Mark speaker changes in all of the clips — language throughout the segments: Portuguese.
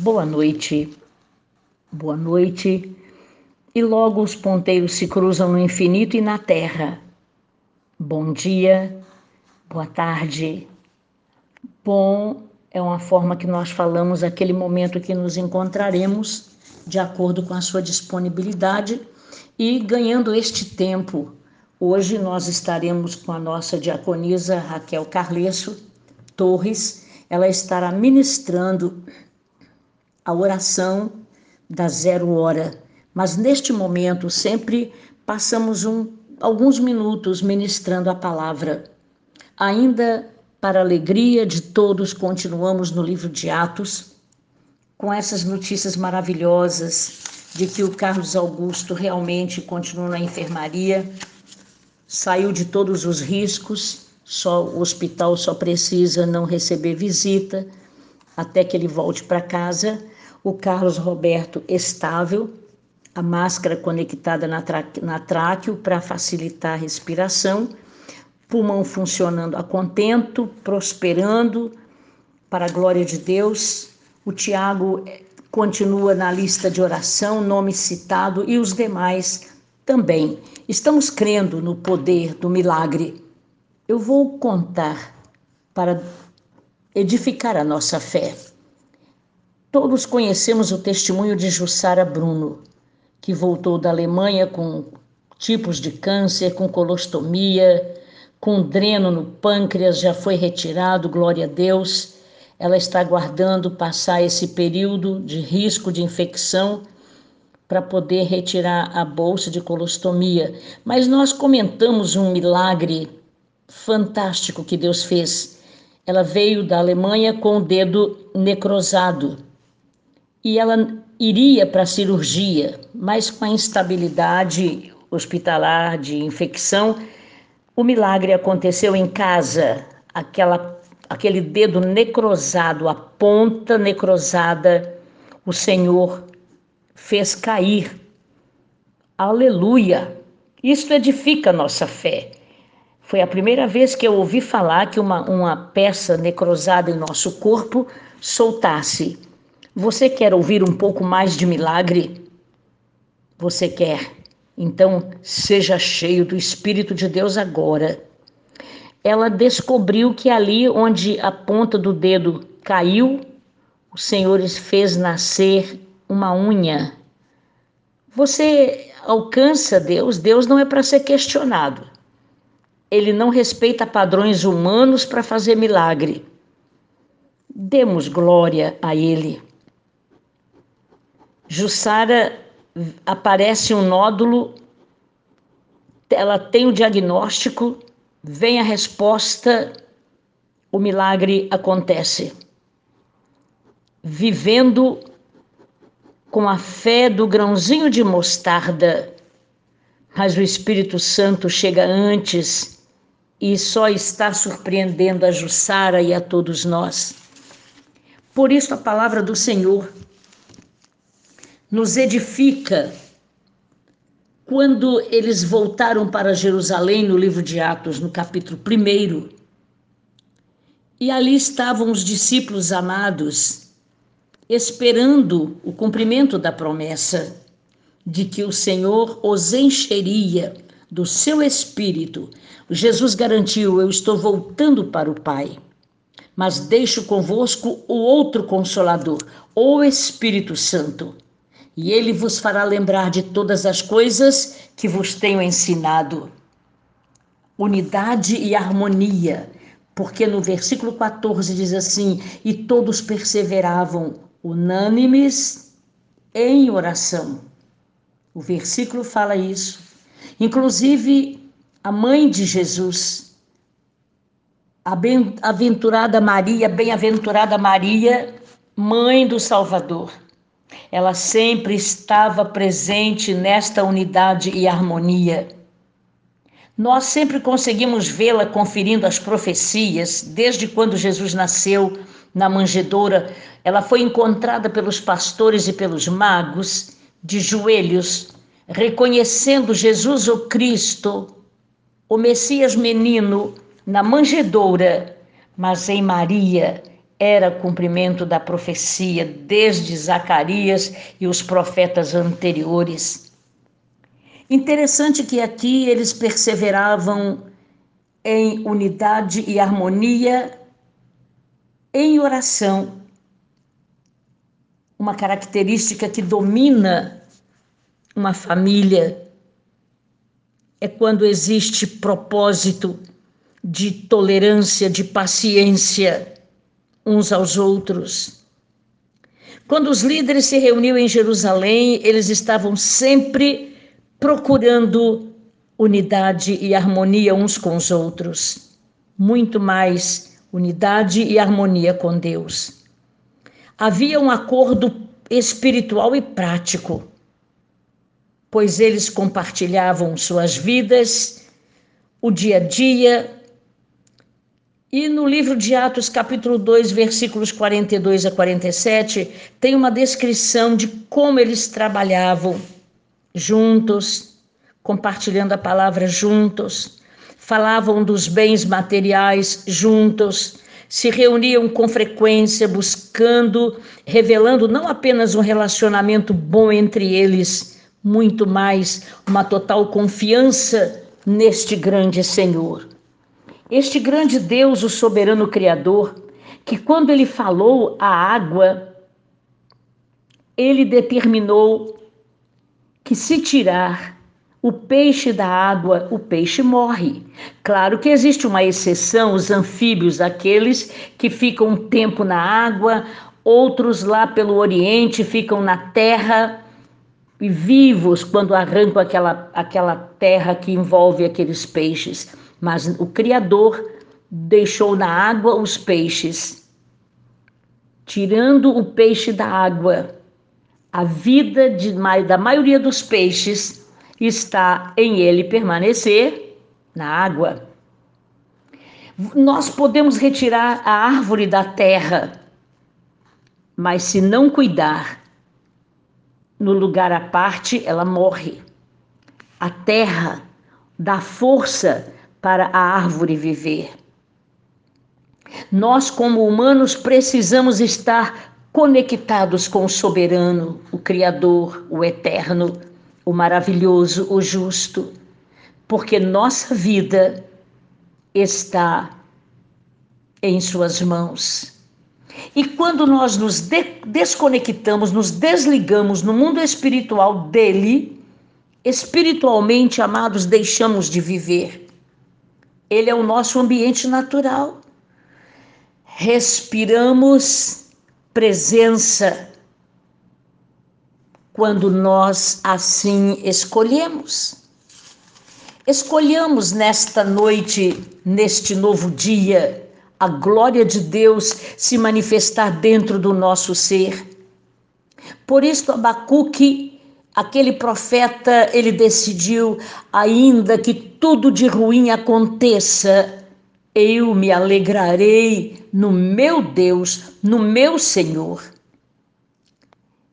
Speaker 1: Boa noite, boa noite. E logo os ponteiros se cruzam no infinito e na terra. Bom dia, boa tarde. Bom é uma forma que nós falamos aquele momento que nos encontraremos, de acordo com a sua disponibilidade e ganhando este tempo. Hoje nós estaremos com a nossa diaconisa Raquel Carlesso Torres. Ela estará ministrando a oração da zero hora. Mas neste momento sempre passamos um, alguns minutos ministrando a palavra. Ainda para alegria de todos, continuamos no livro de Atos com essas notícias maravilhosas de que o Carlos Augusto realmente continua na enfermaria, saiu de todos os riscos, só o hospital só precisa não receber visita até que ele volte para casa o Carlos Roberto estável, a máscara conectada na, na tráqueo para facilitar a respiração, pulmão funcionando a contento, prosperando, para a glória de Deus. O Tiago eh, continua na lista de oração, nome citado, e os demais também. Estamos crendo no poder do milagre. Eu vou contar para edificar a nossa fé. Todos conhecemos o testemunho de Jussara Bruno, que voltou da Alemanha com tipos de câncer, com colostomia, com dreno no pâncreas, já foi retirado, glória a Deus. Ela está aguardando passar esse período de risco de infecção para poder retirar a bolsa de colostomia. Mas nós comentamos um milagre fantástico que Deus fez. Ela veio da Alemanha com o dedo necrosado e ela iria para a cirurgia, mas com a instabilidade hospitalar de infecção, o milagre aconteceu em casa, aquela, aquele dedo necrosado, a ponta necrosada, o Senhor fez cair. Aleluia! Isto edifica a nossa fé. Foi a primeira vez que eu ouvi falar que uma, uma peça necrosada em nosso corpo soltasse. Você quer ouvir um pouco mais de milagre? Você quer? Então, seja cheio do Espírito de Deus agora. Ela descobriu que ali onde a ponta do dedo caiu, o Senhor fez nascer uma unha. Você alcança Deus, Deus não é para ser questionado. Ele não respeita padrões humanos para fazer milagre. Demos glória a Ele. Jussara aparece um nódulo, ela tem o diagnóstico, vem a resposta, o milagre acontece. Vivendo com a fé do grãozinho de mostarda, mas o Espírito Santo chega antes e só está surpreendendo a Jussara e a todos nós. Por isso a palavra do Senhor nos edifica. Quando eles voltaram para Jerusalém, no livro de Atos, no capítulo 1, e ali estavam os discípulos amados, esperando o cumprimento da promessa de que o Senhor os encheria do seu espírito. Jesus garantiu: Eu estou voltando para o Pai, mas deixo convosco o outro consolador, o Espírito Santo e ele vos fará lembrar de todas as coisas que vos tenho ensinado. Unidade e harmonia, porque no versículo 14 diz assim: E todos perseveravam unânimes em oração. O versículo fala isso. Inclusive, a mãe de Jesus, a bem-aventurada Maria, bem-aventurada Maria, mãe do Salvador ela sempre estava presente nesta unidade e harmonia. Nós sempre conseguimos vê-la conferindo as profecias, desde quando Jesus nasceu na manjedoura. Ela foi encontrada pelos pastores e pelos magos, de joelhos, reconhecendo Jesus o Cristo, o Messias menino, na manjedoura, mas em Maria era cumprimento da profecia desde Zacarias e os profetas anteriores. Interessante que aqui eles perseveravam em unidade e harmonia em oração. Uma característica que domina uma família é quando existe propósito de tolerância, de paciência uns aos outros. Quando os líderes se reuniam em Jerusalém, eles estavam sempre procurando unidade e harmonia uns com os outros, muito mais unidade e harmonia com Deus. Havia um acordo espiritual e prático, pois eles compartilhavam suas vidas, o dia a dia, e no livro de Atos, capítulo 2, versículos 42 a 47, tem uma descrição de como eles trabalhavam juntos, compartilhando a palavra juntos, falavam dos bens materiais juntos, se reuniam com frequência, buscando, revelando não apenas um relacionamento bom entre eles, muito mais uma total confiança neste grande Senhor. Este grande Deus, o soberano Criador, que quando ele falou a água, ele determinou que se tirar o peixe da água, o peixe morre. Claro que existe uma exceção, os anfíbios, aqueles que ficam um tempo na água, outros lá pelo Oriente ficam na terra e vivos quando arrancam aquela, aquela terra que envolve aqueles peixes mas o Criador deixou na água os peixes. Tirando o peixe da água, a vida de, da maioria dos peixes está em ele permanecer na água. Nós podemos retirar a árvore da terra, mas se não cuidar, no lugar à parte, ela morre. A terra dá força para a árvore viver. Nós, como humanos, precisamos estar conectados com o soberano, o Criador, o eterno, o maravilhoso, o justo, porque nossa vida está em Suas mãos. E quando nós nos de desconectamos, nos desligamos no mundo espiritual dele, espiritualmente, amados, deixamos de viver. Ele é o nosso ambiente natural. Respiramos presença quando nós assim escolhemos. Escolhamos nesta noite, neste novo dia, a glória de Deus se manifestar dentro do nosso ser. Por isso, Abacuque Aquele profeta, ele decidiu, ainda que tudo de ruim aconteça, eu me alegrarei no meu Deus, no meu Senhor.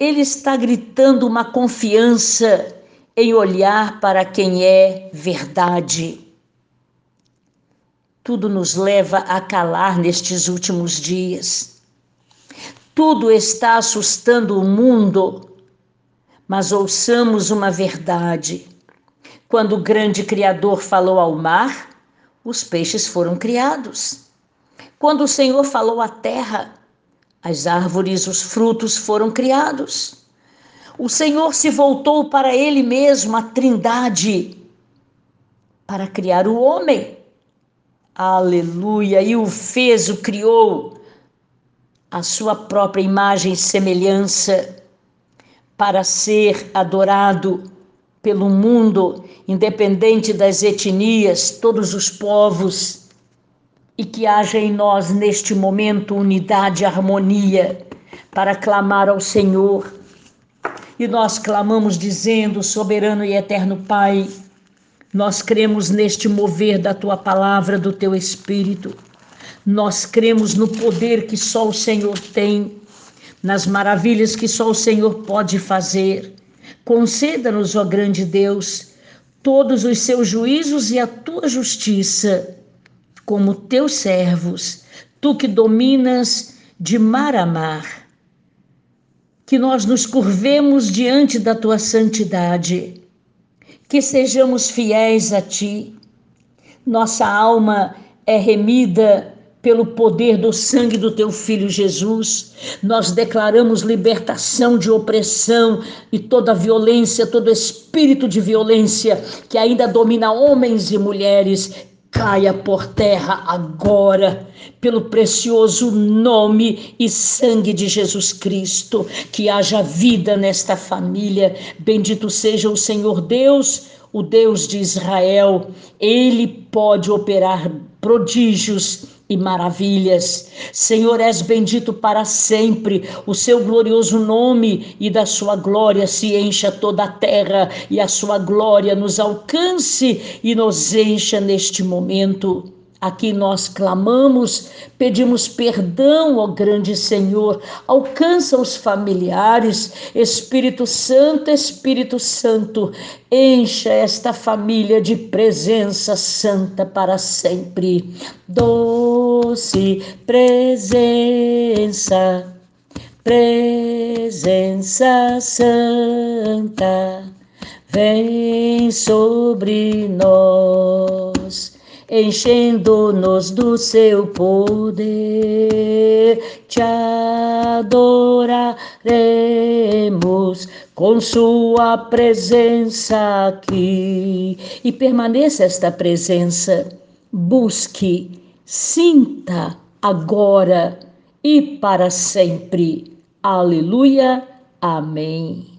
Speaker 1: Ele está gritando uma confiança em olhar para quem é verdade. Tudo nos leva a calar nestes últimos dias. Tudo está assustando o mundo mas ouçamos uma verdade. Quando o grande Criador falou ao mar, os peixes foram criados. Quando o Senhor falou à terra, as árvores, os frutos foram criados. O Senhor se voltou para Ele mesmo, a Trindade, para criar o homem. Aleluia! E o fez, o criou, a sua própria imagem e semelhança para ser adorado pelo mundo, independente das etnias, todos os povos, e que haja em nós neste momento unidade harmonia para clamar ao Senhor. E nós clamamos dizendo, soberano e eterno Pai, nós cremos neste mover da tua palavra, do teu espírito. Nós cremos no poder que só o Senhor tem nas maravilhas que só o Senhor pode fazer. Conceda-nos, ó grande Deus, todos os seus juízos e a tua justiça, como teus servos, tu que dominas de mar a mar, que nós nos curvemos diante da tua santidade, que sejamos fiéis a ti. Nossa alma é remida pelo poder do sangue do teu filho Jesus. Nós declaramos libertação de opressão e toda violência, todo espírito de violência que ainda domina homens e mulheres. Caia por terra agora, pelo precioso nome e sangue de Jesus Cristo. Que haja vida nesta família. Bendito seja o Senhor Deus, o Deus de Israel. Ele pode operar prodígios e maravilhas. Senhor, és bendito para sempre. O seu glorioso nome e da sua glória se encha toda a terra e a sua glória nos alcance e nos encha neste momento. Aqui nós clamamos, pedimos perdão, ó grande Senhor. Alcança os familiares, Espírito Santo, Espírito Santo, encha esta família de presença santa para sempre. Doce presença, presença santa, vem sobre nós enchendo-nos do seu poder, te adoraremos com sua presença aqui. E permaneça esta presença, busque, sinta agora e para sempre. Aleluia. Amém.